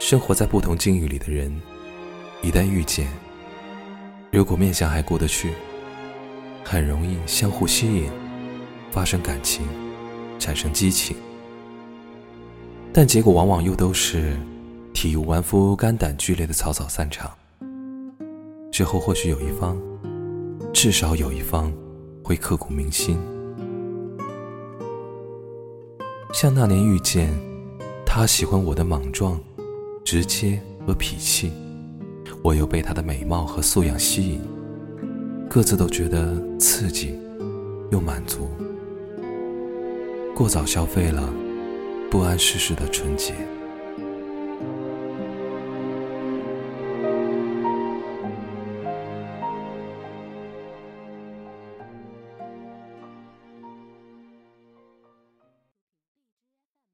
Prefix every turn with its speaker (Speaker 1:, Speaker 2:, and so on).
Speaker 1: 生活在不同境遇里的人，一旦遇见，如果面相还过得去，很容易相互吸引，发生感情，产生激情。但结果往往又都是体无完肤、肝胆俱裂的草草散场。之后或许有一方，至少有一方会刻骨铭心。像那年遇见他，喜欢我的莽撞、直接和脾气，我又被她的美貌和素养吸引，各自都觉得刺激又满足，过早消费了不谙世事的纯洁。